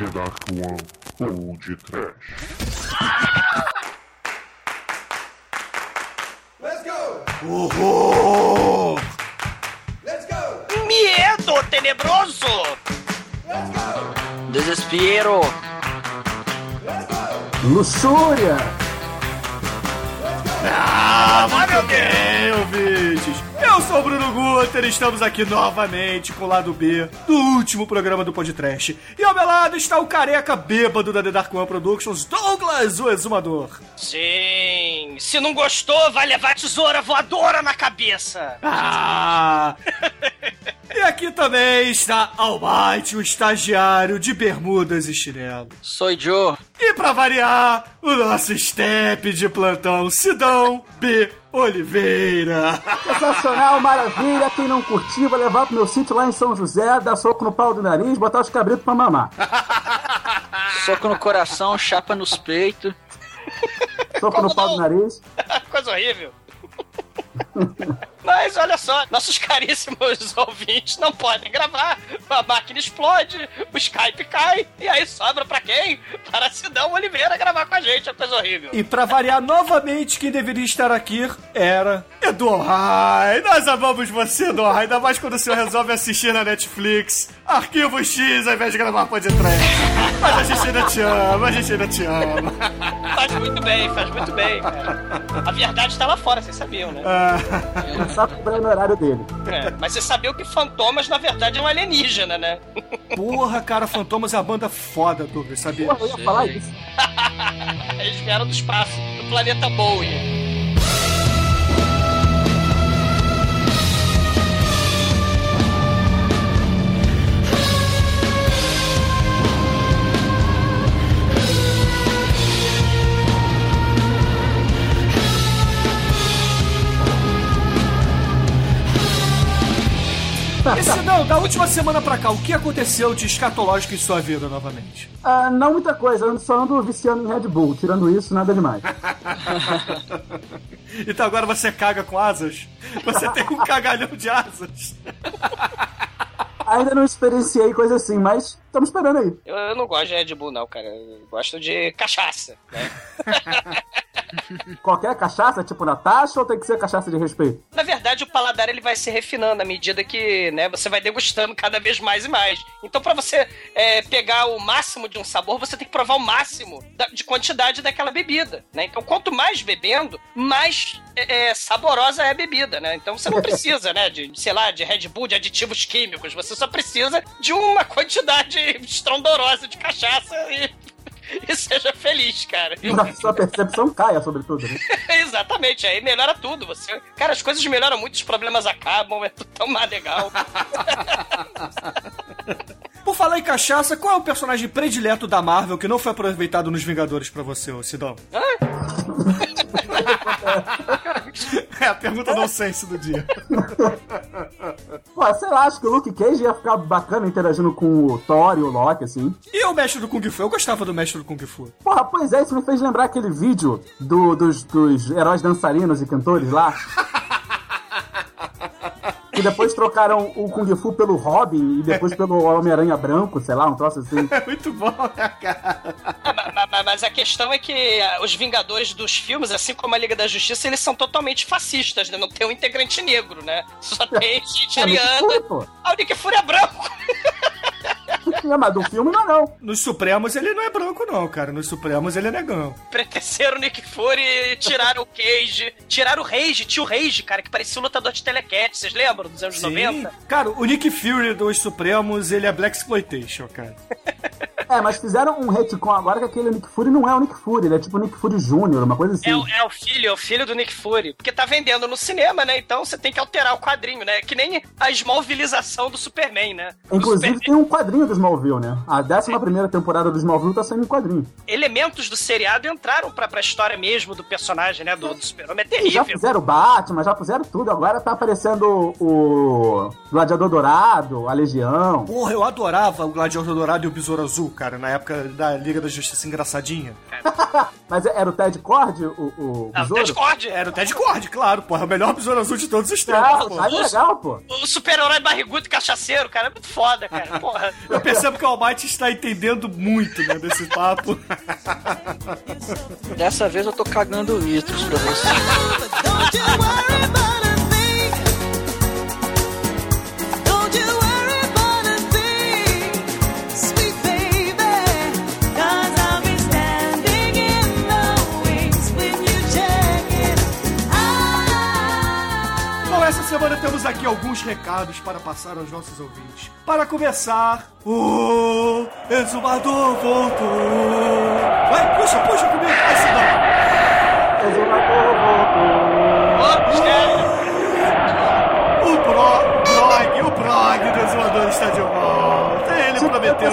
The Dark One ou de Trash. Let's go! Horror! Let's go! Miedo tenebroso! Let's go! Desespero. Let's go! Luxúria! Ah, muito bem, ouvintes. Eu sou o Bruno Guter e estamos aqui novamente com o lado B do último programa do Podcast. E ao meu lado está o careca bêbado da The Dark One Productions, Douglas, o exumador. Sim, se não gostou, vai levar tesoura voadora na cabeça. Ah! E aqui também está Almighty, o estagiário de bermudas e chinelo. Sou Joe. E pra variar, o nosso step de plantão, Sidão B. Oliveira. Sensacional, maravilha. Quem não curtiu, vai levar pro meu sítio lá em São José, dar soco no pau do nariz, botar os cabritos pra mamar. Soco no coração, chapa nos peitos. Soco Como no pau não? do nariz. Coisa horrível. Mas olha só, nossos caríssimos ouvintes não podem gravar, a máquina explode, o Skype cai, e aí sobra pra quem? Para Sidão Oliveira gravar com a gente, é coisa horrível. E pra variar novamente, quem deveria estar aqui era Edu Rai. Nós amamos você, Edu Rai, ainda mais quando o senhor resolve assistir na Netflix Arquivo X ao invés de gravar podcast. Mas a gente ainda te ama, a gente ainda te ama. Faz muito bem, faz muito bem, cara. A verdade tá lá fora, vocês sabiam, né? Só cobrando o horário dele. É, mas vocês sabiam que Fantomas, na verdade, é um alienígena, né? Porra, cara, Fantomas é uma banda foda, Douglas, sabia? Porra, eu ia falar isso. Eles vieram do espaço, do planeta Bowie. E Sidão, da última semana pra cá, o que aconteceu de escatológico em sua vida novamente? Ah, não muita coisa, eu só ando viciando em Red Bull. Tirando isso, nada demais. Então agora você caga com asas? Você tem um cagalhão de asas? Ainda não experienciei coisa assim, mas estamos esperando aí. Eu, eu não gosto de Red Bull, não, cara. Eu gosto de cachaça, né? Qualquer cachaça, tipo Natasha, ou tem que ser cachaça de respeito? Na verdade, o paladar ele vai se refinando à medida que né, você vai degustando cada vez mais e mais. Então, pra você é, pegar o máximo de um sabor, você tem que provar o máximo da- de quantidade daquela bebida. Né? Então, quanto mais bebendo, mais é, é, saborosa é a bebida. Né? Então, você não precisa, né, de, sei lá, de Red Bull, de aditivos químicos. Você só precisa de uma quantidade estrondorosa de cachaça e, e seja feliz, cara. E Pra sua percepção caia, sobretudo. Né? Exatamente, aí melhora tudo. Você, cara, as coisas melhoram muito, os problemas acabam, é tudo tão mais legal. Por falar em cachaça, qual é o personagem predileto da Marvel que não foi aproveitado nos Vingadores pra você, ô Sidão? É a pergunta do senso do dia. Pô, sei lá, acho que o Luke Cage ia ficar bacana interagindo com o Thor e o Loki, assim. E o mestre do Kung Fu? Eu gostava do mestre do Kung Fu. Porra, pois é, isso me fez lembrar aquele vídeo do- dos, dos heróis dançarinos e cantores lá. Que depois trocaram o Kung Fu pelo Robin e depois pelo Homem-Aranha branco, sei lá, um troço assim. É muito bom, né, cara? Ma- ma- Mas a questão é que ah, os Vingadores dos filmes, assim como a Liga da Justiça, eles são totalmente fascistas, né? Não tem um integrante negro, né? Só tem gente É, ariana. Ah, o Nick Fury é branco! É, mas do filme não, não. Nos Supremos ele não é branco, não, cara. Nos Supremos ele é negão. Preteceram o Nick Fury tiraram o Cage. Tiraram o Rage, tio Rage, cara, que parecia um lutador de telecat, vocês lembram? Dos anos 90? Cara, o Nick Fury dos Supremos, ele é Black Exploitation, cara. É, mas fizeram um retcon agora que aquele Nick Fury não é o Nick Fury, ele é tipo o Nick Fury Jr., uma coisa assim. É, o- é o filho, é o filho do Nick Fury. Porque tá vendendo no cinema, né? Então você tem que alterar o quadrinho, né? Que nem a esmovilização do Superman, né? O Inclusive Superman- tem um quadrinho do Smallville, né? A 11 primeira temporada do Smallville tá saindo em quadrinho. elementos do seriado entraram pra, pra história mesmo do personagem, né? Do, do Super-Homem. É Já terrível. fizeram Batman, já fizeram tudo. Agora tá aparecendo o Gladiador Dourado, a Legião. Porra, eu adorava o Gladiador Dourado e o Besouro Azul, cara, na época da Liga da Justiça Engraçadinha. Mas era o Ted Cord, o, o o besouro? Discord. Era o Ted Cord, claro, porra, o melhor besouro azul de todos os tempos, Ah, é legal, pô. O super-herói barrigudo e cachaceiro, cara, é muito foda, cara. Porra. Eu percebo que o Almighty está entendendo muito, né, desse papo. Dessa vez eu tô cagando litros pra você. semana temos aqui alguns recados para passar aos nossos ouvintes. Para começar, o Exumador voltou. Vai, puxa, puxa comigo, vai se dar. Exumador voltou. O Pro, Prog, o Prog do Exumador está de volta. Ele Tipo, prometeu.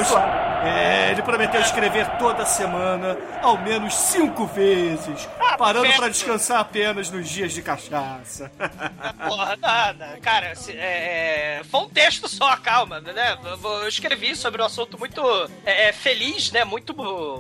É, ele prometeu escrever toda semana, ao menos cinco vezes, parando perto. para descansar apenas nos dias de cachaça. Porra, nada. Cara, é, é, foi um texto só, calma, né? Eu, escrevi sobre um assunto muito é, é, feliz, né? Muito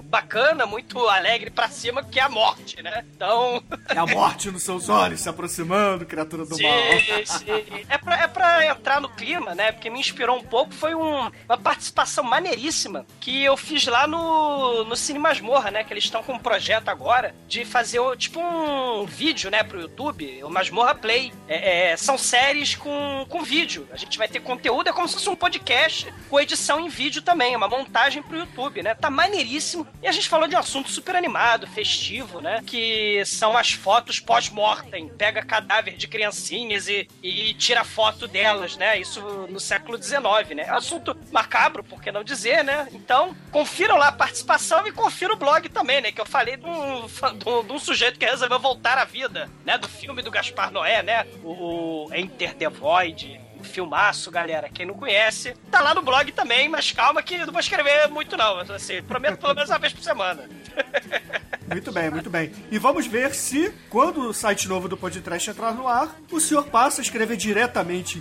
bacana, muito alegre pra cima, que é a morte, né? Então. É a morte nos seus olhos se aproximando, criatura do mal. Sim, sim. É pra, é pra entrar no clima, né? Porque me inspirou um pouco. Foi um- uma participação maneiríssima que eu fiz lá no, no Cine Masmorra, né? Que eles estão com um projeto agora de fazer tipo um vídeo, né? Pro YouTube, o Masmorra Play. É, é, são séries com, com vídeo. A gente vai ter conteúdo, é como se fosse um podcast com edição em vídeo também. Uma montagem pro YouTube, né? Tá maneiríssimo. E a gente falou de um assunto super animado, festivo, né? Que são as fotos pós-mortem. Pega cadáver de criancinhas e, e tira foto delas, né? Isso no século XIX, né? Assunto macabro, por que não dizer, né? Então, confiram lá a participação e confiram o blog também, né? Que eu falei de um, de um, de um sujeito que resolveu voltar à vida, né? Do filme do Gaspar Noé, né? O, o Enter the Void. Um filmaço, galera. Quem não conhece, tá lá no blog também, mas calma que não vou escrever muito, não. Assim, prometo pelo menos uma vez por semana. Muito bem, muito bem. E vamos ver se, quando o site novo do Podcast entrar no ar, o senhor passa a escrever diretamente.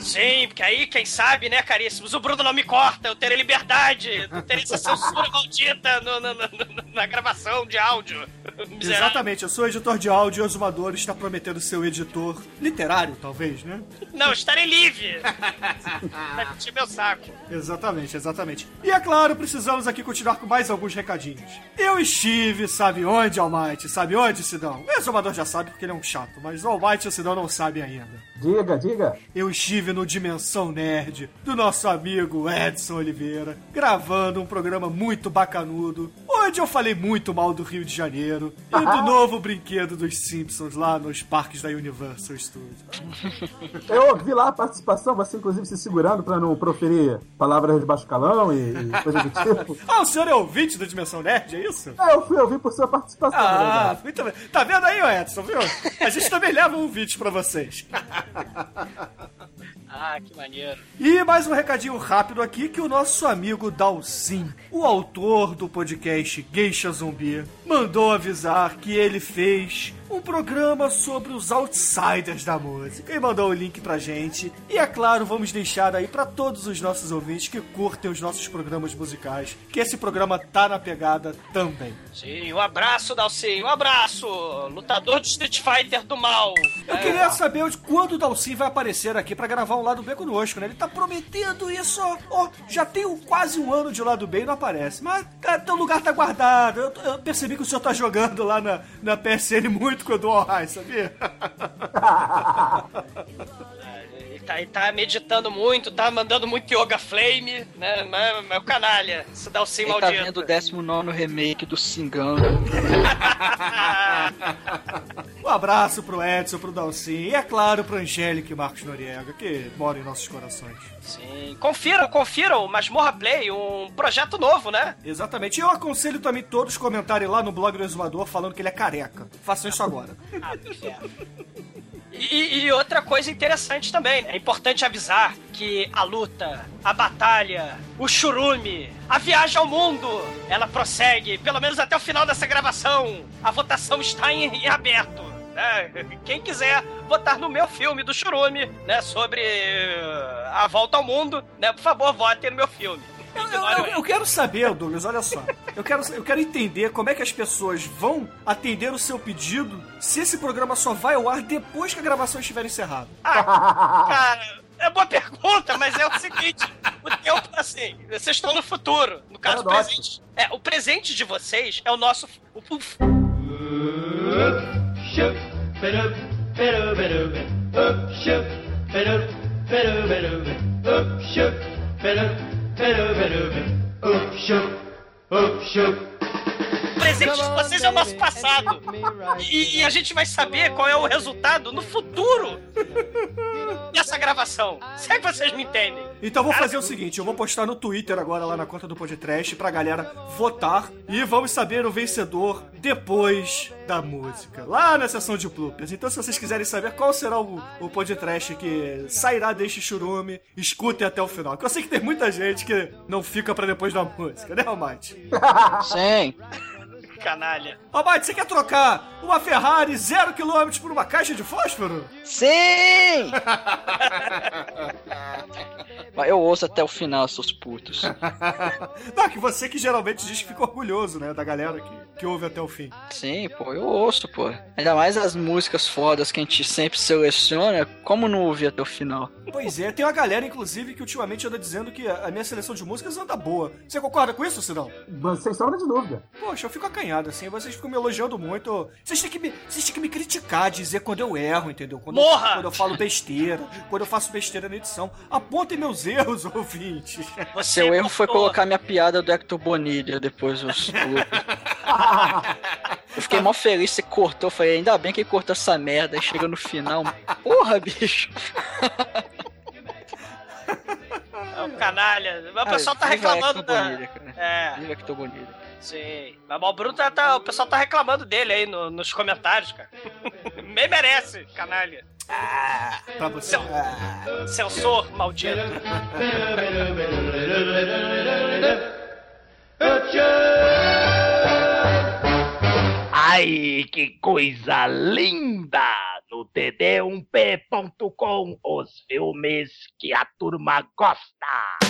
Sim, porque aí, quem sabe, né, caríssimos, o Bruno não me corta, eu terei liberdade, não terei essa censura maldita no- no- no- na gravação de áudio. Exatamente, eu sou editor de áudio e o Exumador está prometendo ser o editor literário, talvez, né? Não, estarei livre. Vai meu saco. Exatamente, exatamente. E é claro, precisamos aqui continuar com mais alguns recadinhos. Eu estive, sabe onde, Almighty? Sabe onde, Sidão? O Exumador já sabe porque ele é um chato, mas o Almighty e o Sidão não sabem ainda. Diga, diga. Eu estive no Dimensão Nerd do nosso amigo Edson Oliveira, gravando um programa muito bacanudo, onde eu falei muito mal do Rio de Janeiro e do novo brinquedo dos Simpsons lá nos parques da Universal Studios. Eu ouvi lá a participação, você inclusive se segurando pra não proferir palavras de baixo calão e, e coisa do tipo. Ah, o senhor é ouvinte do Dimensão Nerd, é isso? É, eu fui ouvir por sua participação, Ah, muito bem. Tá vendo aí, Edson, viu? A gente também leva um vídeo pra vocês. Ah, que maneiro. E mais um recadinho rápido aqui que o nosso amigo Dalcin, o autor do podcast Geisha Zumbi, mandou avisar que ele fez um programa sobre os outsiders da música e mandou o link pra gente. E é claro, vamos deixar aí pra todos os nossos ouvintes que curtem os nossos programas musicais, que esse programa tá na pegada também. Sim, um abraço, Dalcin, um abraço. Lutador de Street Fighter do mal. Eu queria saber quando o Dalcin vai aparecer aqui pra gravar um lado B conosco, né? Ele tá prometendo isso, ó. Ó, já tem um- quase um ano de lado B e não aparece. Mas, cara, teu lugar tá guardado. Eu, eu percebi que o senhor tá jogando lá na, na PSN muito com o Dual High, sabia? Tá, ele tá meditando muito, tá mandando muito Yoga Flame, né? Mas, mas o canalha, esse Dalcin Quem tá maldito. vendo o 19 remake do Singano? Um abraço pro Edson, pro Dalcin e, é claro, pro Angélica e Marcos Noriega, que moram em nossos corações. Sim. Confiram, confiram, Masmorra Play, um projeto novo, né? Exatamente. E eu aconselho também todos comentarem lá no blog do Exumador falando que ele é careca. Façam isso agora. Ah. E, e outra coisa interessante também, é importante avisar que a luta, a batalha, o churume, a viagem ao mundo, ela prossegue, pelo menos até o final dessa gravação. A votação está em, em aberto. né? Quem quiser votar no meu filme do Churume, né? Sobre eh, a volta ao mundo, né? Por favor, votem no meu filme. Eu, eu- eu- quero saber, Douglas, olha só. Eu quero, eu quero entender como é que as pessoas vão atender o seu pedido se esse programa só vai ao ar depois que a gravação estiver encerrada. Cara, é boa pergunta, mas é o seguinte: o tempo, assim, vocês estão no futuro. No caso, o presente. É, o presente de vocês é o nosso. O, o- Beraber öp, öp şıp, öp şıp. Presente de vocês é o nosso passado. E, e a gente vai saber qual é o resultado no futuro dessa gravação. Se é que vocês me entendem. Então vou fazer o seguinte, eu vou postar no Twitter agora lá na conta do Podcast pra galera votar e vamos saber o vencedor depois da música, lá na sessão de bloopers. Então se vocês quiserem saber qual será o, o podcast que sairá deste churume, escutem até o final. Que eu sei que tem muita gente que não fica pra depois da música, né, Almighty? Sim. Canalha. Almighty, você quer trocar uma Ferrari zero quilômetros por uma caixa de fósforo? Sim! Mas eu ouço até o final, seus putos. Não, que você que geralmente diz que fica orgulhoso, né, da galera que, que ouve até o fim. Sim, pô, eu ouço, pô. Ainda mais as músicas fodas que a gente sempre seleciona, como não ouvir até o final? Pois é, tem uma galera, inclusive, que ultimamente anda dizendo que a a minha seleção de músicas anda boa. Você concorda com isso, Sidão? Sem sombra de dúvida. Poxa, eu fico acanhado, assim, vocês ficam me elogiando muito. Vocês têm que me, vocês têm que me criticar, dizer quando eu erro, entendeu? Quando, eu- Morra! quando eu falo besteira, quando eu faço besteira na edição. Apontem meus erros, ouvintes. Você Seu erro foi colocar minha piada do Hector Bonilha depois dos bloopers. Eu fiquei mó feliz, você cortou. Falei, ainda bem que ele cortou essa merda. Aí chega no final, porra, bicho. É um canalha. Mas o pessoal tá reclamando da. É, Viva Hector Bonilha. Sim. Mas o Bruno tá, tá- O pessoal tá reclamando dele aí no- nos comentários, cara. Bem merece, canalha. Pra você. Seu, censor maldito. Ai, que coisa linda! No td1p.com, os filmes que a turma gosta.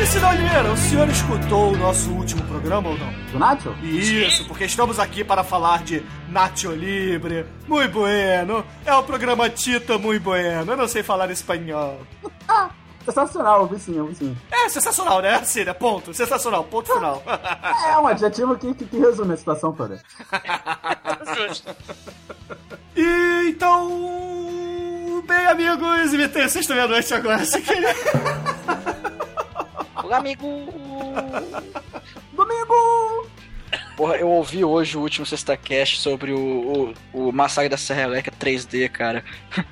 E Sidão Oliveira, o senhor escutou o nosso último programa ou não? Do Nacho? Isso, porque estamos aqui para falar de Nacho Libre, muito bueno. É o programa Tita muito bueno. Eu não sei falar espanhol. Sensacional, eu vi sim, sim. É sensacional, né, Cília? Ponto. Sensacional, ponto final. É um adjetivo que, que, que resume a situação toda. Justo. E então. Bem, amigos, imitei sexta meia-noite agora, se querer. Amigo. Domingo! Porra, eu ouvi hoje o último Sexta Cast sobre o, o, o Massacre da Serra Elétrica 3D, cara.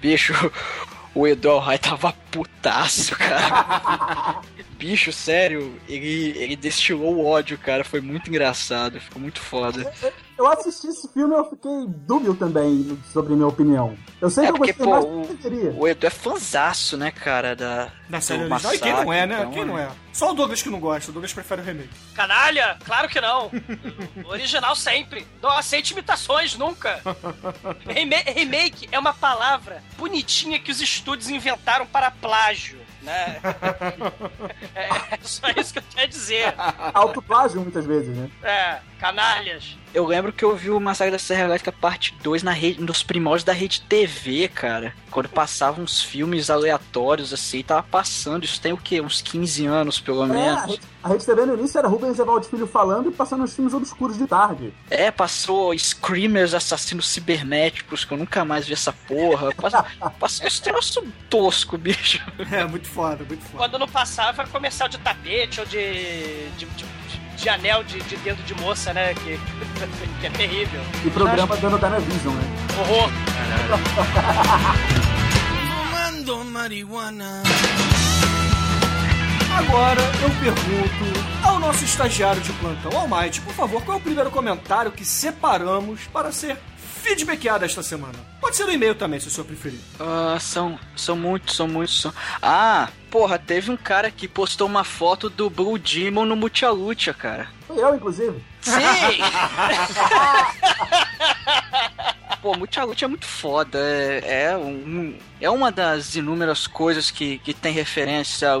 Bicho, o Edu Rai tava putaço, cara. Bicho, sério, ele, ele destilou o ódio, cara. Foi muito engraçado, ficou muito foda. Eu assisti esse filme e eu fiquei dúbio também sobre minha opinião. Eu sei É que eu porque, gostei pô, mais o, do que eu queria. o Edu é fanzaço, né, cara, da, Na série original. E quem não é, né? Massacre, Quem então, não é? Só o Douglas que não gosta. O Douglas prefere o remake. Canalha? Claro que não. Original sempre. Não aceite imitações, nunca. Rema- remake é uma palavra bonitinha que os estúdios inventaram para plágio, né? É só isso que eu quero dizer. Autoplágio muitas vezes, né? É, canalhas. Eu lembro que eu vi o Massacre da Serra Elétrica parte 2 na rede, nos primórdios da rede TV, cara. Quando passavam uns filmes aleatórios assim, tava passando. Isso tem o quê? Uns 15 anos, pelo É, a menos. Rede, a Rede TV no início era Rubens Evaldo Filho falando e passando os filmes obscuros de tarde. É, passou Screamers Assassinos Cibernéticos, que eu nunca mais vi essa porra. Passou, passou uns troços tosco, bicho. É, muito foda, muito foda. Quando não passava, era comercial de tapete ou de. de, de, de anel de, de dedo de moça, né? Que, que é terrível. E programa dando Dynavision, né? Horror. Agora eu pergunto ao nosso estagiário de plantão, Almighty, por favor, qual é o primeiro comentário que separamos para ser feedbackado esta semana? Pode ser no e-mail também, se o senhor preferir. Ah, são, são muitos, são muitos. São... Ah, porra, teve um cara que postou uma foto do Blue Demon no Multialucha, cara. Fui eu, inclusive. Sim! Pô, Mucha Lucha é muito foda. É, é, um- é uma das inúmeras coisas que, que tem referência a,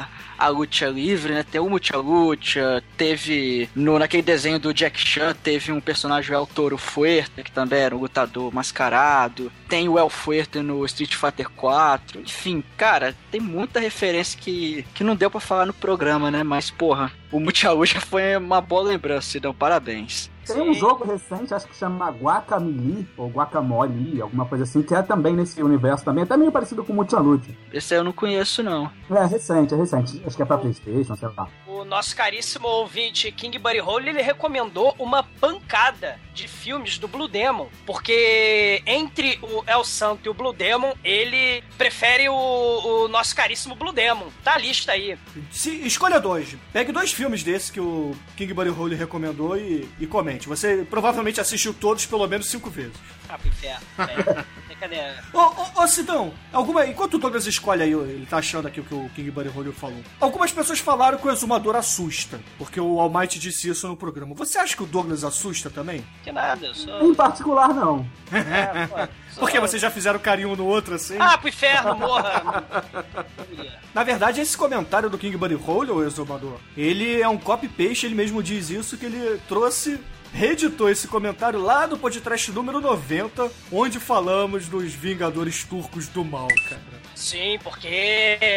a, a luta livre, né? Tem o Mucha Lucha, teve no, naquele desenho do Jack Chan, teve um personagem, o El Toro Fuerte, que também era um lutador mascarado. Tem o El Fuerte no Street Fighter 4. Enfim, cara, tem muita referência que, que não deu pra falar no programa, né? Mas, porra, o Mucha Lucha foi uma boa lembrança, então parabéns. Tem um jogo recente, acho que chama Guacamole, ou Guacamole, alguma coisa assim, que é também nesse universo também, até meio parecido com Mucha Lucha. Esse aí eu não conheço, não. É recente, é recente. Acho que é pra Playstation, sei lá. O nosso caríssimo ouvinte King Buddy Hole, ele recomendou uma pancada de filmes do Blue Demon, porque entre o El Santo e o Blue Demon, ele prefere o, o nosso caríssimo Blue Demon. Tá a lista aí. Se, escolha dois. Pegue dois filmes desses que o King Buddy Hole recomendou e, e comente. Você provavelmente assistiu todos pelo menos cinco vezes. Ah, pro inferno. É, brincadeira. Ô, ô, ô Sidão, alguma, enquanto o Douglas escolhe aí, ele tá achando aqui o que o King Buddy Hole falou. Algumas pessoas falaram que o exumador assusta, porque o Almighty disse isso no programa. Você acha que o Douglas assusta também? Que nada, eu sou... Em particular, não. É, pô, sou- Porque vocês já fizeram carinho um no outro assim? Ah, pro inferno, morra! Na verdade, esse comentário do King Buddy Hole, o exumador, ele é um copy-paste, ele mesmo diz isso, que ele trouxe, reeditou esse comentário lá do podcast número 90, onde falamos dos Vingadores Turcos do Mal, cara. Sim, porque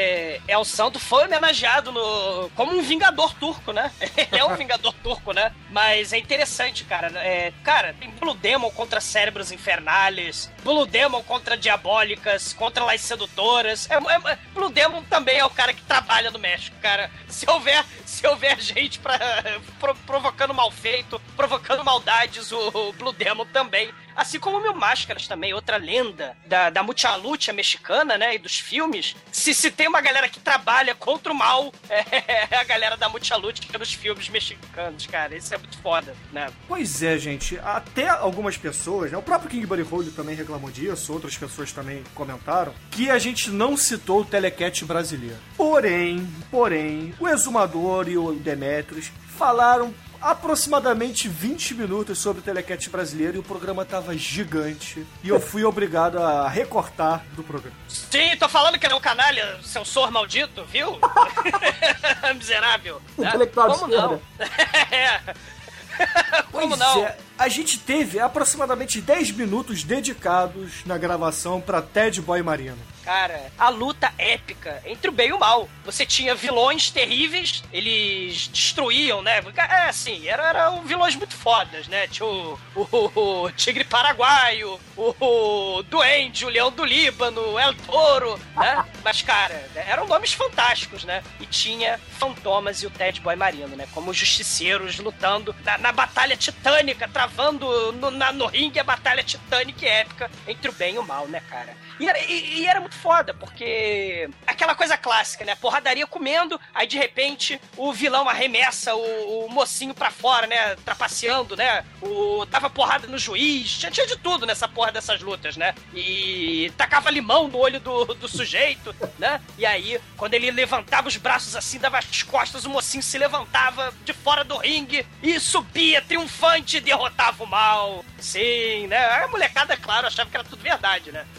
El Santo foi homenageado no como um vingador turco, né? Ele é um vingador turco, né? Mas é interessante, cara. É, cara, tem Blue Demon contra cérebros infernales, Blue Demon contra diabólicas, contra las sedutoras. É, é- Blue Demon também é o cara que trabalha no México, cara. Se houver, se houver gente pra, pro- provocando mal feito, provocando maldades, o, o Blue Demon também. Assim como o Mil Máscaras também, outra lenda da, da Mucha Lucha mexicana, né? E dos filmes. Se, se tem uma galera que trabalha contra o mal, é a galera da Mucha Lucha nos filmes mexicanos, cara. Isso é muito foda, né? Pois é, gente. Até algumas pessoas, né? O próprio King Buddy Hole também reclamou disso, outras pessoas também comentaram, que a gente não citou o Telecat brasileiro. Porém, porém, o Exumador e o Demetrius falaram aproximadamente 20 minutos sobre o Telecat brasileiro e o programa tava gigante. E eu fui obrigado a recortar do programa. Sim, tô falando que ele é um canalha, censor maldito, viu? Miserável. Intelectual Como não? é. Como Pois não? é, a gente teve aproximadamente 10 minutos dedicados na gravação pra Ted Boy Marino. Cara, a luta épica entre o bem e o mal. Você tinha vilões terríveis, eles destruíam, né? É assim, eram, eram vilões muito fodas, né? Tinha o, o- o Tigre Paraguaio, o, o Duende, o Leão do Líbano, El Toro, né? Mas, cara, eram nomes fantásticos, né? E tinha Fantomas e o Ted Boy Marino, né? Como justiceiros lutando na, na batalha titânica, travando no, na- no ringue a batalha titânica e épica entre o bem e o mal, né, cara? E era, e- e era muito foda, porque aquela coisa clássica, né? Porradaria comendo, aí de repente o vilão arremessa o, o mocinho pra fora, né? Trapaceando, né? O, dava porrada no juiz, tinha, tinha de tudo nessa porra dessas lutas, né? E tacava limão no olho do, do sujeito, né? E aí, quando ele levantava os braços assim, dava as costas, o mocinho se levantava de fora do ringue e subia triunfante e derrotava o mal. Sim, né? A molecada, claro, achava que era tudo verdade, né?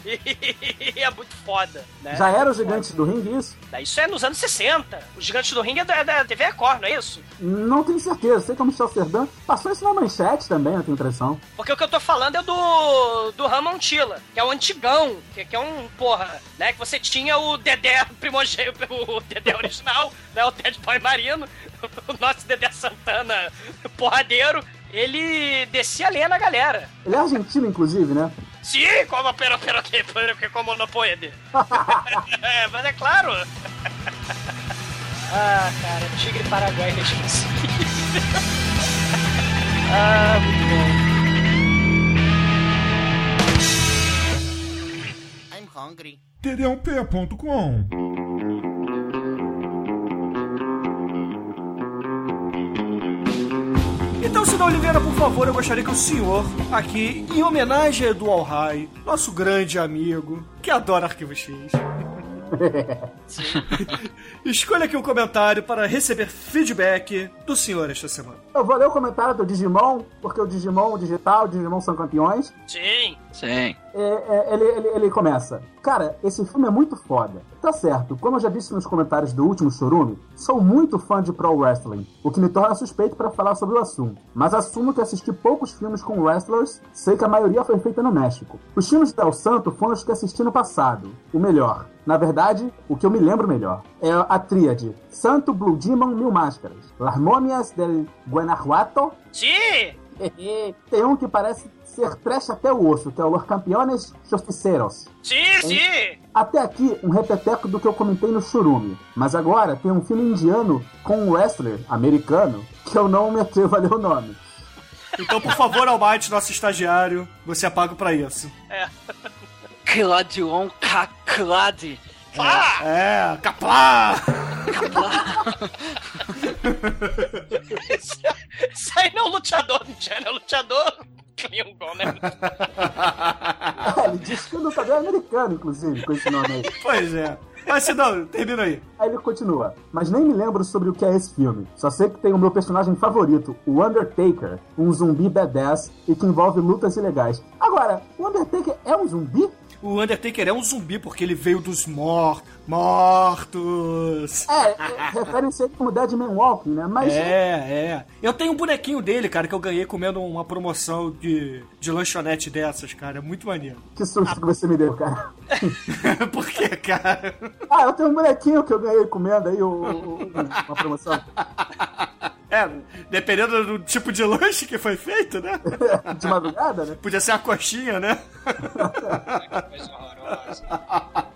E é muito foda, né? Já era os gigantes do ringue isso? Isso é nos anos 60. Os Gigantes do Ringue é da, é da TV Record, não é isso? Não tenho certeza. Sei que é o Michel Serdan. Passou isso na manchete também, eu tenho impressão. Porque o que eu tô falando é do, do Ramon Tila, que é o antigão, que, que é um, porra, né? Que você tinha o Dedé primogênito, o Dedé original, né? O Ted Boy Marino, o nosso Dedé Santana porradeiro, ele descia a lenha na galera. Ele é argentino, inclusive, né? Sim, como pero, pero, que, pero que como não pode. é, mas é claro. ah, cara, Tigre Paraguai inesquecível. ah, muito bom. I'm hungry. td1p.com Então, Sidão Oliveira, por favor, eu gostaria que o senhor, aqui, em homenagem a Edu Alhai, nosso grande amigo, que adora Arquivo X, Escolha aqui um comentário para receber feedback do senhor esta semana. Eu vou ler o comentário do Digimon, porque o Digimon, o digital, o Digimon são campeões. Sim. Sim. É, é, ele, ele, ele começa. Cara, esse filme é muito foda. Tá certo, como eu já disse nos comentários do último Chorume, sou muito fã de pro wrestling, o que me torna suspeito para falar sobre o assunto. Mas assumo que assisti poucos filmes com wrestlers, sei que a maioria foi feita no México. Os filmes de El Santo foram os que assisti no passado, o melhor. Na verdade, o que eu me lembro melhor é a tríade Santo Blue Demon Mil Máscaras, Las Momias del Guanajuato Sim. tem um que parece ser trash até o osso, que é o Los Campeones Justiceiros. Sim, sim. Até aqui, um repeteco do que eu comentei no Churume. Mas agora tem um filme indiano com um wrestler americano que eu não me atrevo a ler o nome. Então, por favor, Almighty, nosso estagiário, você é pago pra isso. Cladion Caclade. Ah! É, caplá! Isso aí não é um luteador, não é um luteador Klingon, né? É, ele disse que o lutador é americano, inclusive, com esse nome aí. Pois é. Mas se não, termina aí. Aí ele continua. Mas nem me lembro sobre o que é esse filme. Só sei que tem o meu personagem favorito, o Undertaker, um zumbi badass e que envolve lutas ilegais. Agora, o Undertaker é um zumbi? O Undertaker é um zumbi porque ele veio dos mor mortos. É, é referem-se a ele como Deadman Walking, né? Mas É, é. Eu tenho um bonequinho dele, cara, que eu ganhei comendo uma promoção de, de lanchonete dessas, cara. É muito maneiro. que susto que você me deu, cara. Por quê, cara? Ah, eu tenho um bonequinho que eu ganhei comendo aí, o, o- o- uma promoção. É, dependendo do tipo de lanche que foi feito, né? De madrugada, né? Podia ser uma coxinha, né?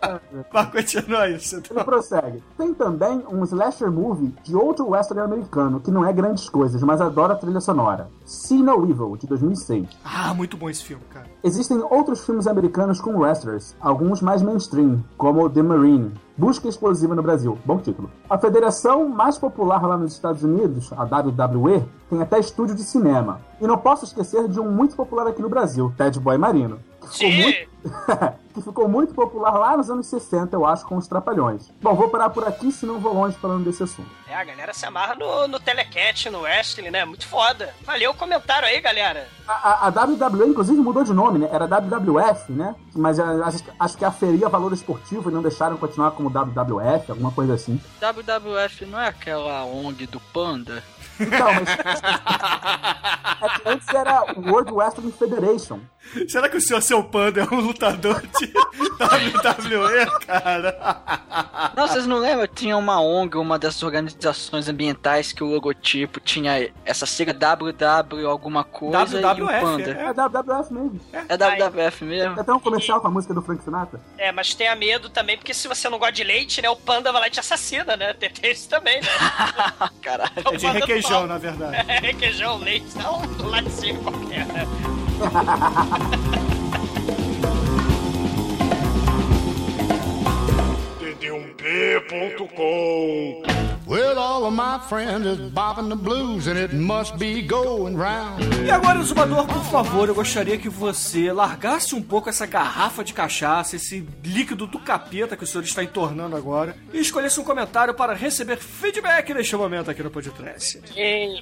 Mas continua isso. Ele prossegue. Tem também um slasher movie de outro western americano que não é grandes coisas, mas adora a trilha sonora. See No Evil, de 2006. Ah, muito bom esse filme, cara. Existem outros filmes americanos com wrestlers, alguns mais mainstream, como The Marine. Busca explosiva no Brasil. Bom título. A federação mais popular lá nos Estados Unidos, a WWE, tem até estúdio de cinema. E não posso esquecer de um muito popular aqui no Brasil, Ted Boy Marino. Que ficou muito que ficou muito popular lá nos anos 60, eu acho, com os Trapalhões. Bom, vou parar por aqui, senão vou longe falando desse assunto. É, a galera se amarra no, no telecat, no wrestling, né? Muito foda. Valeu o comentário aí, galera. A, a- a WWE, inclusive, mudou de nome, né? Era WWF, né? Mas ah, acho, acho que aferia valor esportivo e não deixaram continuar como WWF, alguma coisa assim. WWF não é aquela ONG do Panda? Então, mas. é que antes era World Wrestling Federation. Será que o senhor seu panda é um lutador de WWE, cara? Não, vocês não lembram? Tinha uma ONG, uma dessas organizações ambientais que o logotipo tinha essa sigla WW alguma coisa e um WWF, panda. É WWF mesmo. É WWF mesmo? Tem até um comercial com a música do Frank Sinatra. É, mas tenha medo também, porque se você não gosta de leite, né? O panda vai lá e te assassina, né? Tem, tem isso também, né? Caralho. É de requeijão, requeijão, na verdade. É, requeijão, leite, dá um laticínio qualquer. Né? dd1p.com e agora, Zumbador, por favor, eu gostaria que você largasse um pouco essa garrafa de cachaça, esse líquido do capeta que o senhor está entornando agora, e escolhesse um comentário para receber feedback neste momento aqui no podcast.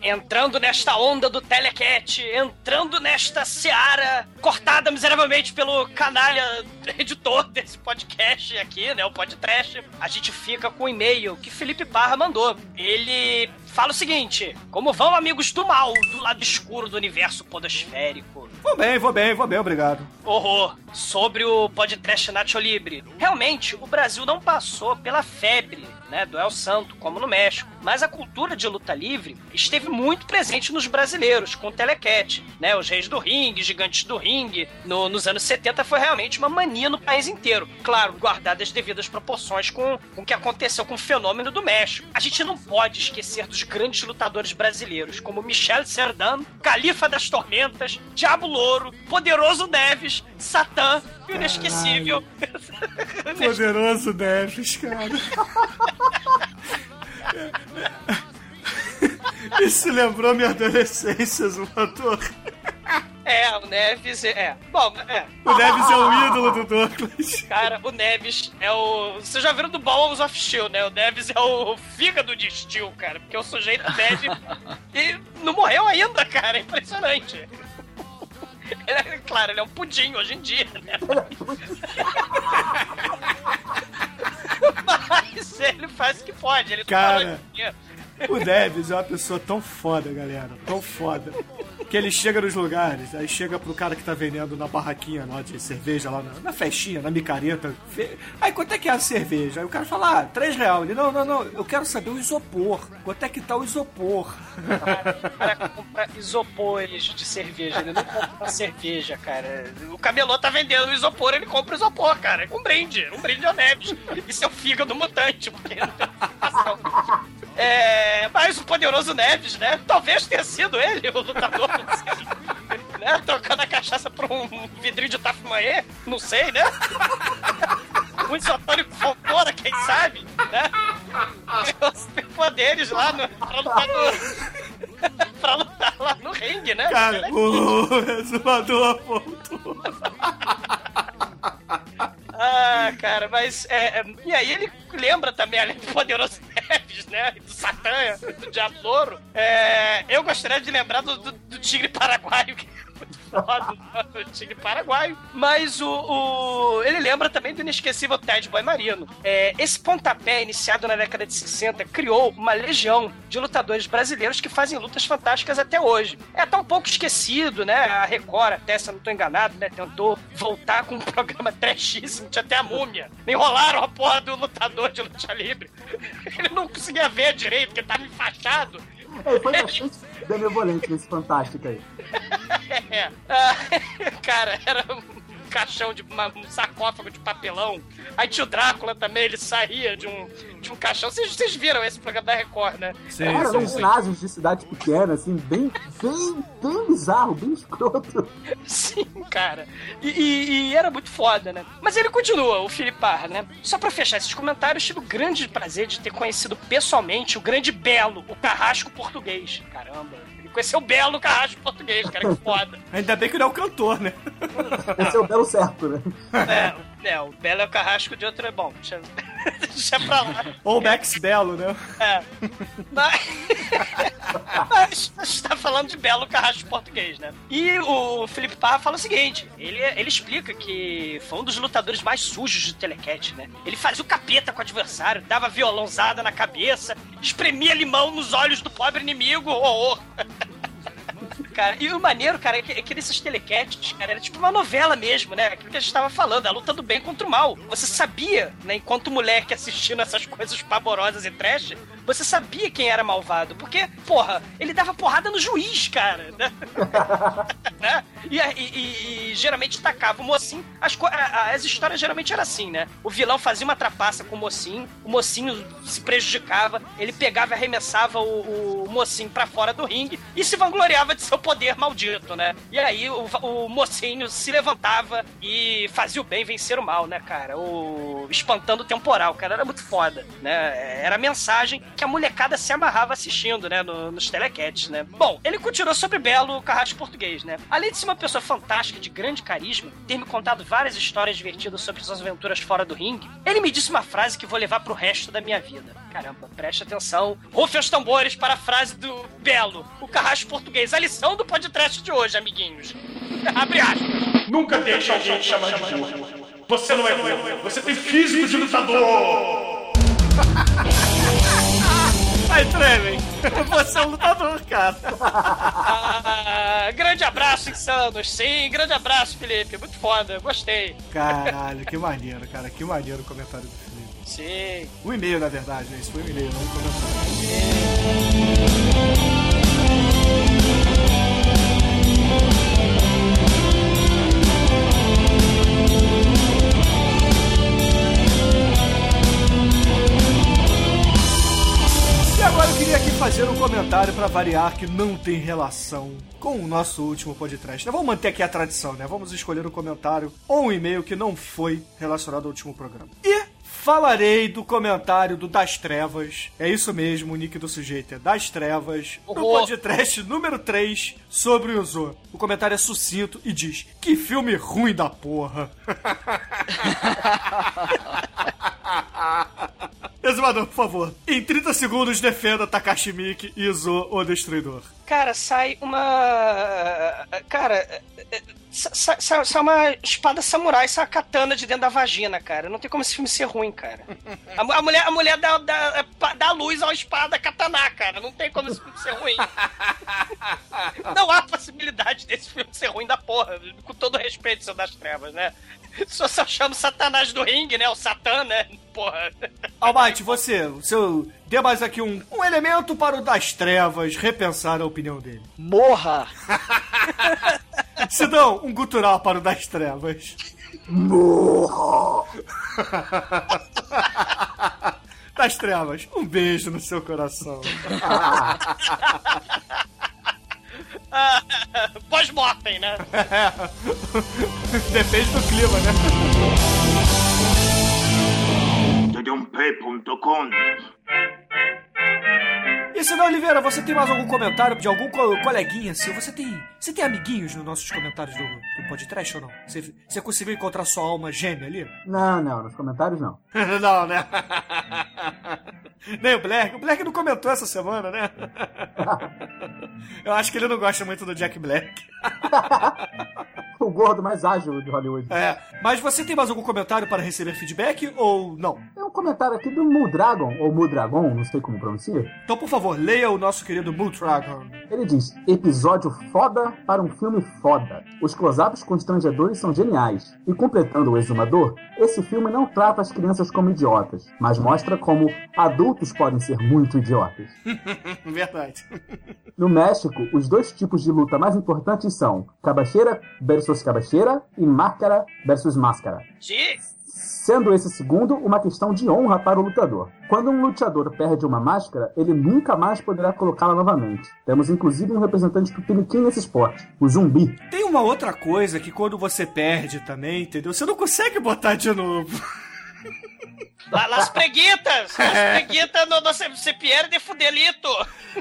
Entrando nesta onda do telecat, entrando nesta seara cortada miseravelmente pelo canalha editor desse podcast aqui, né? O podcast, a gente fica com o e-mail que Felipe Parra mandou. Ele fala o seguinte: Como vão, amigos do mal, do lado escuro do universo podosférico? Vou bem, vou bem, vou bem, obrigado. horror sobre o podcast Nacho Libre. Realmente, o Brasil não passou pela febre né, do El Santo, como no México, mas a cultura de luta livre esteve muito presente nos brasileiros, com o Telecat, né, os reis do ringue, gigantes do ringue. No- nos anos 70 foi realmente uma mania no país inteiro. Claro, guardadas as devidas proporções com, com o que aconteceu com o fenômeno do México. A gente não pode esquecer dos grandes lutadores brasileiros, como Michel Serdan, Califa das Tormentas, Diabo Louro, Poderoso Neves, Satã e o inesquecível. Poderoso Neves, cara. Isso lembrou minha adolescência, Zumbador. É, Neves é. é. Bom, é. O Neves é o ídolo do Douglas. Cara, o Neves é o. Vocês já viram do Balls of Steel, né? O Neves é o fígado de Steel, cara. Porque o sujeito bebe e não morreu ainda, cara. É impressionante. Ele é, claro, ele é um pudim hoje em dia, né? Mas ele faz o que pode. Ele Cara. dinheiro. O Neves é uma pessoa tão foda, galera. Tão foda. Que ele chega nos lugares, aí chega pro cara que tá vendendo na barraquinha lá de cerveja, lá na, na festinha, na micareta. Aí quanto é que é a cerveja? Aí o cara fala, ah, 3 reais. Ele, não, não, não, eu quero saber o isopor. Quanto é que tá o isopor? O cara compra isopores de cerveja. Ele não compra cerveja, cara. O camelô tá vendendo isopor, ele compra isopor, cara. Um brinde. Um brinde ao Neves. É o fígado mutante, porque não tem. É, mas o poderoso Neves, né? Talvez tenha sido ele, o lutador. né? Tocando a cachaça pra um vidrinho de Tafumaê. Não sei, né? Um isotônico Fontoura, quem sabe, né? Os superpoderes lá no, pra lutar no, pra lutar lá no ringue, né? Cara, o resumador voltou. Ah, cara, mas. É, é, e aí ele lembra também, além do poderoso Neves, né? Do Satã, do Diabo Louro. É, eu gostaria de lembrar do, do- do Tigre Paraguaio, que é foda, o Tigre Paraguaio. Mas o, o- Ele lembra também do inesquecível Ted Boy Marino. É, esse pontapé, iniciado na década de 60, criou uma legião de lutadores brasileiros que fazem lutas fantásticas até hoje. É tá um pouco esquecido, né? A Record, até se eu não tô enganado, né? Tentou voltar com um programa trashíssimo, tinha até a múmia. Enrolaram a porra do lutador de luta livre. Ele não conseguia ver direito, porque tava enfaixado. Ele foi bastante benevolente nesse fantástico aí. É. Ah, cara, era caixão de uma- um sarcófago de papelão. Aí tinha o Drácula também, ele saía de um, de um caixão. Vocês, vocês viram esse programa da Record, né? Sim, Cara, sim, uns sim. ginásios de cidade pequena, assim, bem, bem, bem bizarro, bem escroto. Sim, cara. E, e- e era muito foda, né? Mas ele continua, o Filipar, né? Só pra fechar esses comentários, tive o grande prazer de ter conhecido pessoalmente o grande Belo, o carrasco português. Caramba. Ele conheceu o Belo carrasco português, cara, que foda. Ainda bem que ele é o cantor, né? Esse é o belo certo, né? É, é, o Belo é o carrasco de outro. Bom, deixa, deixa pra lá. Ou o Max Belo, né? É. Mas, mas a gente tá falando de Belo Carrasco português, né? E o Felipe Parra fala o seguinte: ele, ele explica que foi um dos lutadores mais sujos de Telecat, né? Ele fazia o capeta com o adversário, dava violãozada na cabeça, espremia limão nos olhos do pobre inimigo. Horror! Cara, e o maneiro, cara, é que, é que telecasts, cara, era tipo uma novela mesmo, né? Aquilo que a gente tava falando, a luta do bem contra o mal. Você sabia, né, enquanto moleque assistindo essas coisas pavorosas e trash, você sabia quem era malvado. Porque, porra, ele dava porrada no juiz, cara, né? né? E, e- e- geralmente tacava o mocinho. As, as histórias geralmente eram assim, né? O vilão fazia uma trapaça com o mocinho, o mocinho se prejudicava, ele pegava e arremessava o, o mocinho pra fora do ringue e se vangloriava de seu poder maldito, né? E aí o, o mocinho se levantava e fazia o bem vencer o mal, né, cara? O espantando o temporal, cara, era muito foda, né? Era a mensagem que a molecada se amarrava assistindo, né, no- nos telecasts, né? Bom, ele continuou sobre Belo Carrasco Português, né? Além de ser uma pessoa fantástica, de grande carisma, ter me contado várias histórias divertidas sobre suas aventuras fora do ringue, ele me disse uma frase que vou levar pro resto da minha vida. Caramba, preste atenção. Rufe os tambores para a frase do Belo, o Carrasco Português. A lição do podcast de hoje, amiguinhos. Abre aspas. Nunca deixe alguém te chamar de burro. Você não é burro, você tem físico de lutador. Aí, Tremen, você é um lutador, cara. Ah, grande abraço, insanos. Sim, grande abraço, Felipe. Muito foda, gostei. Caralho, que maneiro, cara. Que maneiro o comentário do Felipe. Sim. Um e-mail, na verdade, né? Isso foi um e-mail, não um comentário. Agora eu queria aqui fazer um comentário pra variar que não tem relação com o nosso último podcast. Né? Vamos manter aqui a tradição, né? Vamos escolher um comentário ou um e-mail que não foi relacionado ao último programa. E falarei do comentário do Das Trevas. É isso mesmo, o nick do sujeito é Das Trevas. No podcast número 3 sobre o Zorro. O comentário é sucinto e diz: Que filme ruim da porra. Exumador, por favor, em 30 segundos defenda Takashi Miike e Zo, o Destruidor. Cara, sai uma. Cara, sai, sai- sai uma espada samurai, sai uma katana de dentro da vagina, cara. Não tem como esse filme ser ruim, cara. A, a mulher, a mulher dá, dá, dá luz a uma espada katana, cara. Não tem como esse filme ser ruim. Não há possibilidade desse filme ser ruim da porra. Com todo respeito, seu das trevas, né? Só só chama o Satanás do ringue, né? O Satã, né? Porra. Almighty, você, o seu. Dê mais aqui um, um elemento para o Das Trevas repensar a opinião dele. Morra! Sidão, um gutural para o Das Trevas. Das Trevas, um beijo no seu coração. Pós-mortem, né? Depende do clima, né? E Sidão Oliveira, você tem mais algum comentário de algum co- coleguinha seu? Você tem, você tem amiguinhos nos nossos comentários do, do podcast ou não? Você, você conseguiu encontrar sua alma gêmea ali? Não, não, nos comentários não. não, né? Nem o Black. O Black não comentou essa semana, né? Eu acho que ele não gosta muito do Jack Black. O gordo mais ágil de Hollywood. É. Mas você tem mais algum comentário para receber feedback ou não? Comentário aqui do Mudragon, ou Mudragon, não sei como pronuncia. Então, por favor, leia o nosso querido Multragon. Ele diz: episódio foda para um filme foda. Os close-ups constrangedores são geniais. E completando o exumador, esse filme não trata as crianças como idiotas, mas mostra como adultos podem ser muito idiotas. Verdade. No México, os dois tipos de luta mais importantes são cabacheira versus cabacheira e máscara versus máscara. De... Sendo esse segundo uma questão de honra para o lutador. Quando um lutador perde uma máscara, ele nunca mais poderá colocá-la novamente. Temos inclusive um representante tupiniquim nesse esporte, o zumbi. Tem uma outra coisa que quando você perde também, entendeu? Você não consegue botar de novo. La- Las preguitas! Las preguitas no, no pierde de fudelito!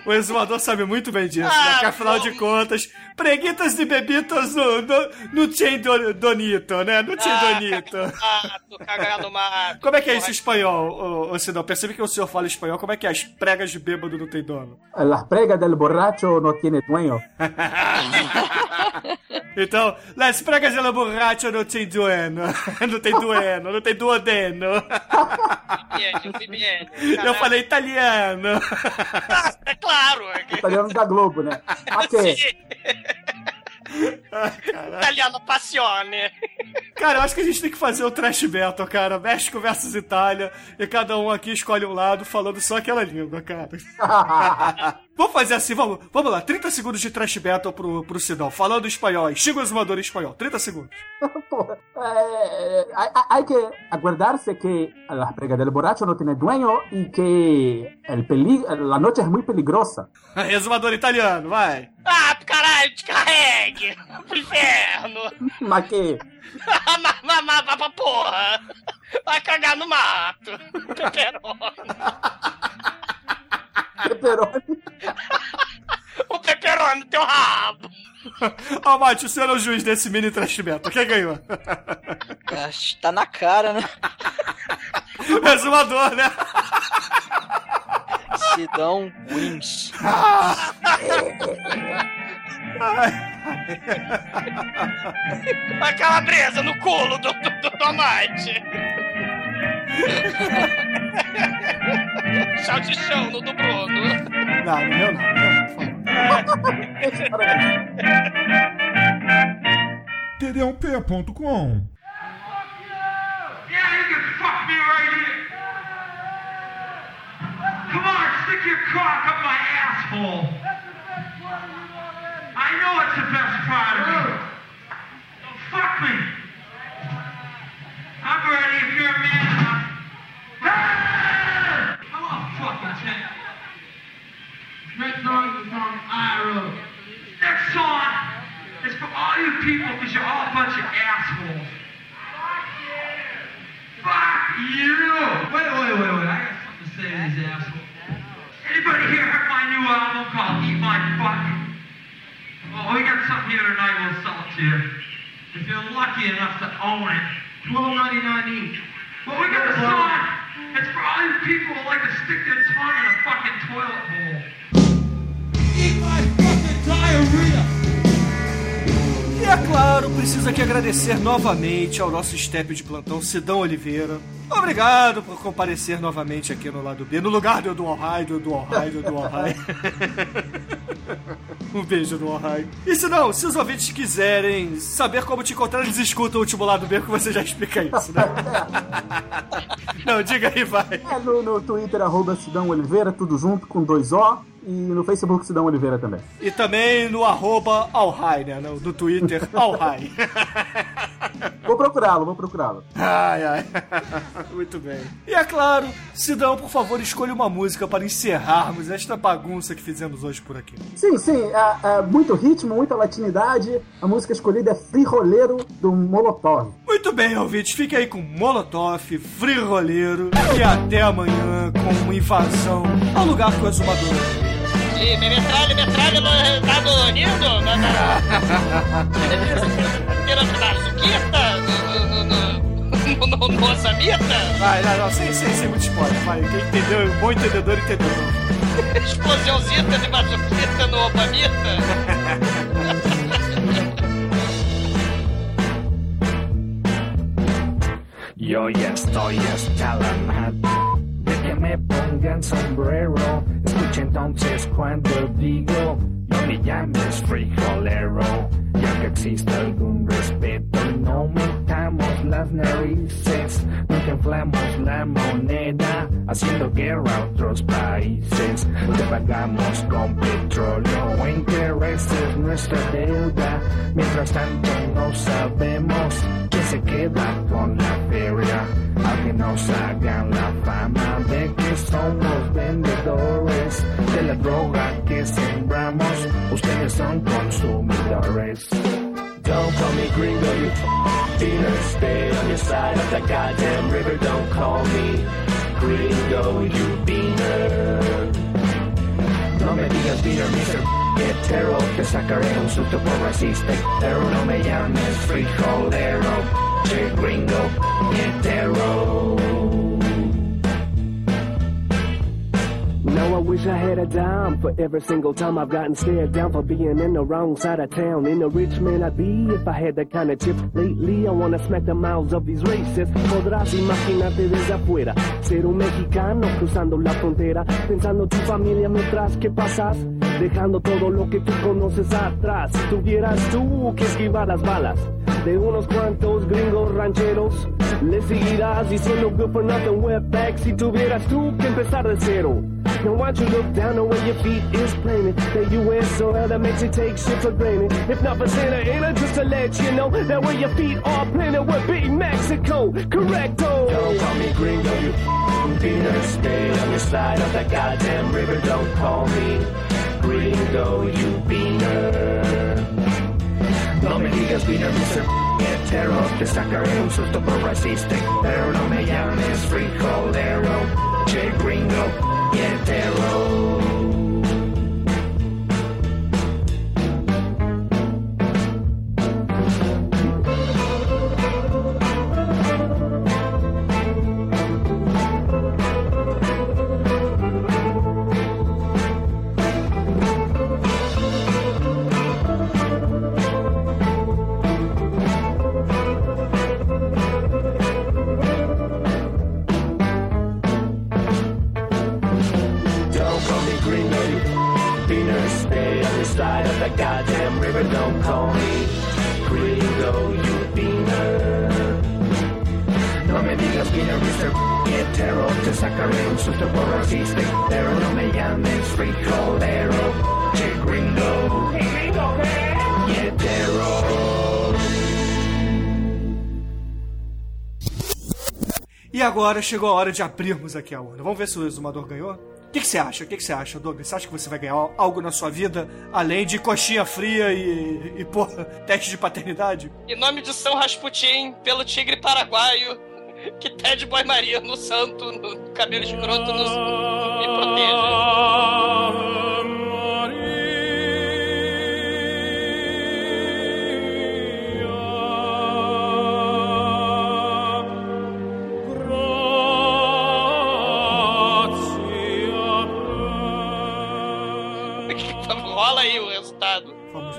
O exumador sabe muito bem disso, Ah, né? Que afinal de contas, preguitas de bebitas no, no, no Chain do- Donito, né? No Chain Ah, Donito. Mato, cagar no mato. Como é que é isso em espanhol, ô, ô Sidão? Percebe que o senhor fala espanhol. Como é que é? As pregas de bêbado não tem dono? Las pregas del borracho no tiene dueño. Então, las pregas de la borracha não tem dueno. Não tem dueno, não tem duodeno. Eu falei italiano. Ah, é claro! é que- Italiano da Globo, né? Aqui. Italiano passione. Cara, eu acho que a gente tem que fazer o trash battle, cara. México versus Itália. E cada um aqui escolhe um lado falando só aquela língua, cara. vamos fazer assim, vamos, vamos lá. 30 segundos de trash battle pro, pro Sidão. Falando espanhol aí. Xinga o exumador em espanhol. 30 segundos. Porra, eh, hay, hay que acordarse que las pregas del borracho no tiene dueño y que el peli la noche es muy peligrosa. Exumador italiano, vai. Ah, caralho, descarregue! Pro inferno! ¿Ma qué? ma, ma, ma, ma, ma, porra! Vai cagar no mato! Peperoni! Pepperoni. O peperoni no teu rabo! Ó, Mate, o senhor é o juiz desse mini trash. Quem ganhou? Ah, Tá na cara, né? O exumador, né? Sidão wins. A calabresa no culo do, do, do, amante! Chão de chão no do Bruno! Não, no meu não. no meu não, por favor. td1p.com Yeah, you can fuck me right here. Come on, stick your cock up my asshole. I know it's the best dear. If you're lucky enough to own it, twelve ninety nine each. But we got a song. It's for all you people who like to stick their tongue in a fucking toilet bowl. Claro, preciso aqui agradecer novamente ao nosso step de plantão, Sidão Oliveira. Obrigado por comparecer novamente aqui no lado B, no lugar do Dual High, do Dual High, do Dual High. um beijo do High. E se não, se os ouvintes quiserem saber como te encontrar, eles escutam o último lado B, que você já explica isso, né? não, diga aí, vai. É no, no Twitter, arroba Sidão Oliveira, tudo junto, com dois O. E no Facebook, Sidão Oliveira também. E também no arroba Alhai, né? No, no Twitter, Alhai. Vou procurá-lo, vou procurá-lo. Ai, ai. Muito bem. E é claro, Sidão, por favor, escolha uma música para encerrarmos esta bagunça que fizemos hoje por aqui. Sim, sim, é, é muito ritmo, muita latinidade. A música escolhida é Friroleiro do Molotov. Muito bem, ouvintes, fique aí com Molotov, Friroleiro e até amanhã com uma invasão ao lugar com o exumador. E me metralha, metralha no, tá no nido, na, na, na, na suquita, no, no, no, no, no, no osamita. Vai, não, não, sem, sem, sem muito spoiler, vai. Quem entendeu, um bom entendedor entendeu. Explosiãozita de masoquita no opamita. Yo la madre de que me pongan sombrero. Escucha entonces cuando digo, no me llames frijolero. Ya que existe algún respeto, no metamos las narices. Nunca inflamos la moneda, haciendo guerra a otros países. Te pagamos con petróleo intereses nuestra deuda. Mientras tanto no sabemos quién se queda con la feria. A que nos hagan la fama de que somos vendedores de la droga que sembramos. Ustedes son consumidores. Don't call me gringo, you dealer. Stay on your side of the goddamn river. Don't call me gringo, you beaner. No me digas beaner, Mr. Hetero. Te sacaré un susto por racista. Pero no me llames frijolero. Che gringo, hetero. Now I wish I had a dime for every single time I've gotten stared down for being in the wrong side of town. In a rich man I'd be if I had that kind of chips. Lately I wanna smack the mouths of these racists. Podrás imaginarte desde afuera ser un mexicano cruzando la frontera, pensando tu familia mientras que pasas, dejando todo lo que tú conoces atrás. Si tuvieras tú que esquivar las balas de unos cuantos gringos rancheros, le seguirás diciendo good for nothing wetback si tuvieras tú que empezar de cero. Now why don't you look down on where your feet is planted? The U.S. soil that makes you take shit for granted. If not for Santa Ana, just to let you know that where your feet are planted would be Mexico. Correcto. Don't call me gringo, you beaner. Stay on your side of the goddamn river. Don't call me gringo, you beaner. No me digas beaner, Mr. Hetero. Te sacaré un susto por racista. Pero no me llames frijolero. Che gringo, get their own. Agora chegou a hora de abrirmos aqui a urna. Vamos ver se o exumador ganhou? O que, que você acha? O que, que você acha, Douglas? Você acha que você vai ganhar algo na sua vida além de coxinha fria e, e porra, teste de paternidade? Em nome de São Rasputin, pelo tigre paraguaio, que Ted Boy Maria no santo, no cabelo escroto, nos, me proteja.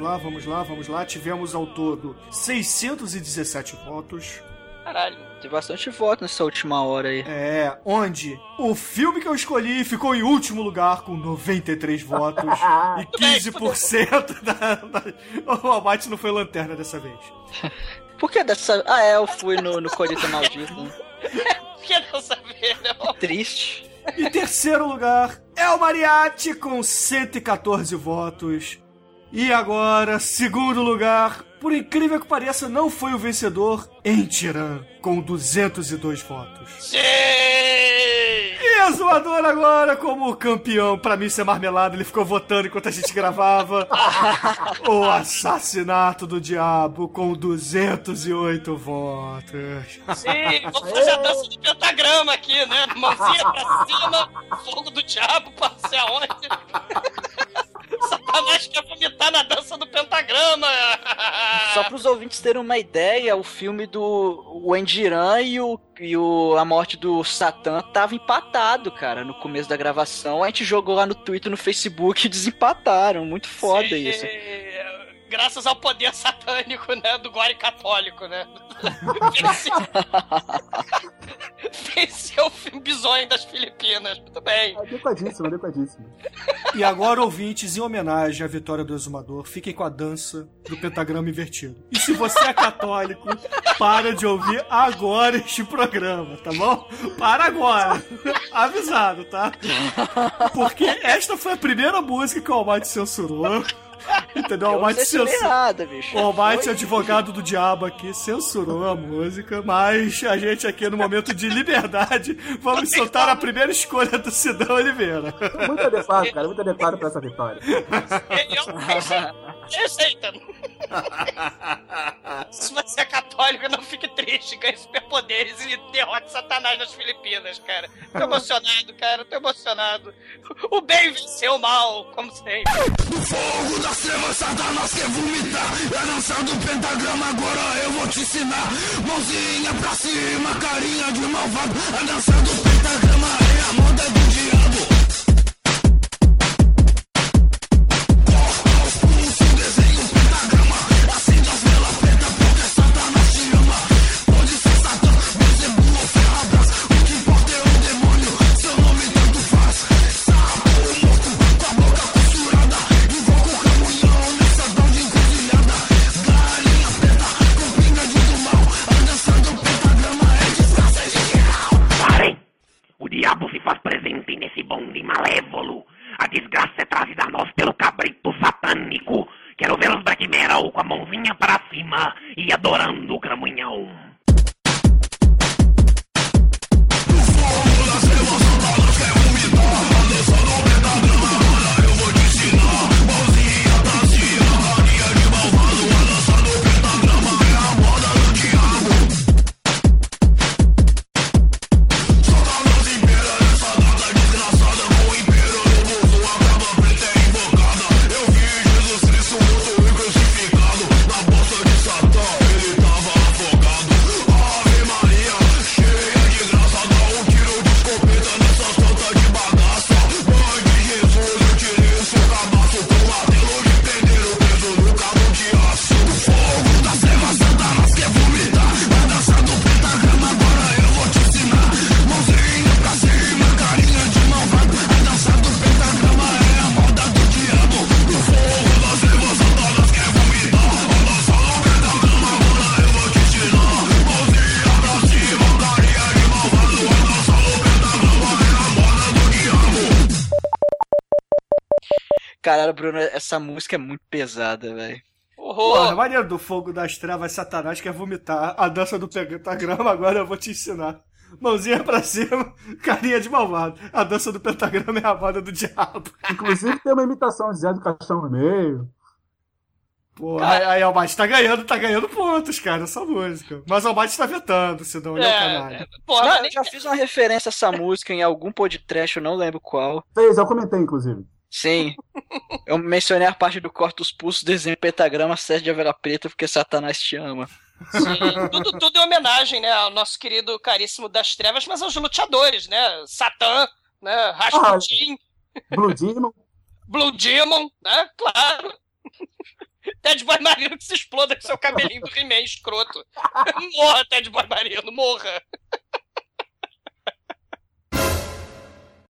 Lá, vamos lá, vamos lá. Tivemos ao todo 617 votos. Caralho. Tem bastante voto nessa última hora aí. É, onde o filme que eu escolhi ficou em último lugar com 93 votos e 15% da, da... O Almighty não foi lanterna dessa vez. Por que dessa. Ah, é, eu fui no, no Colheita Maldito. né? Por que não saber, não? Triste. Em terceiro lugar é o Mariachi com 114 votos. E agora, segundo lugar, por incrível que pareça, não foi o vencedor em Tiran, com 202 votos. Sim! E a Zoador agora, como campeão, pra mim ser marmelada, ele ficou votando enquanto a gente gravava. o assassinato do diabo com 208 votos. Sim, vamos fazer a dança do pentagrama aqui, né? Mãozinha pra cima, fogo do diabo, pra aonde? Satanás quer vomitar na dança do pentagrama! Só pros ouvintes terem uma ideia, o filme do o Endiran e, o, e o, a morte do Satã tava empatado, cara, no começo da gravação. A gente jogou lá no Twitter no Facebook e desempataram. Muito foda Sim, isso. Graças ao poder satânico, né? Do gore católico, né? Venceu, o filme Bisonho das Filipinas. Muito bem. Adequadíssimo, adequadíssimo. E agora, ouvintes, em homenagem à vitória do exumador, fiquem com a dança do pentagrama invertido. E se você é católico, para de ouvir agora este programa, tá bom? Para agora. Avisado, tá? Porque esta foi a primeira música que o Almighty censurou. Entendeu? O Almighty censurou. nada, bicho. O Almighty, Foi- advogado do diabo aqui, censurou a música, mas a gente aqui no momento de liberdade vamos soltar a primeira escolha do Sidão Oliveira. Muito adequado, cara, muito adequado pra essa vitória. Eu aceita. Se você é católico, não fique triste, ganhe superpoderes e derrote Satanás nas Filipinas, cara. Tô emocionado, cara, tô emocionado. O bem venceu o mal, como sempre. Fogo das trevas, Satanás quer vomitar. É dança do pentagrama, agora eu vou te ensinar. Mãozinha pra cima, carinha de malvado. A dança do pentagrama é a moda do diabo. Caralho, Bruno, essa música é muito pesada, velho. Porra, maneiro do fogo das trevas, Satanás quer vomitar. A dança do pentagrama, agora eu vou te ensinar. Mãozinha pra cima, carinha de malvado. A dança do pentagrama é a moda do diabo. Inclusive tem uma imitação de Zé do Caixão no meio. Pô, aí, aí o Almighty tá ganhando, tá ganhando pontos, cara, essa música. Mas o Almighty tá vetando, senão ele é, o canalha. Não, eu já fiz uma referência a essa música em algum podcast, eu não lembro qual. Fez, eu comentei, inclusive. Sim. Eu mencionei a parte do corta os pulsos, desenho pentagrama, sete de Avera Preta, porque Satanás te ama. Sim, tudo, tudo em homenagem, né, ao nosso querido caríssimo das trevas, mas aos luteadores, né? Satã, né? Rasputin. Blue Demon. Blue Demon, né? Claro. Ted Boy Marino que se exploda com seu cabelinho do He-Man escroto. Morra, Ted Boy Marino, morra.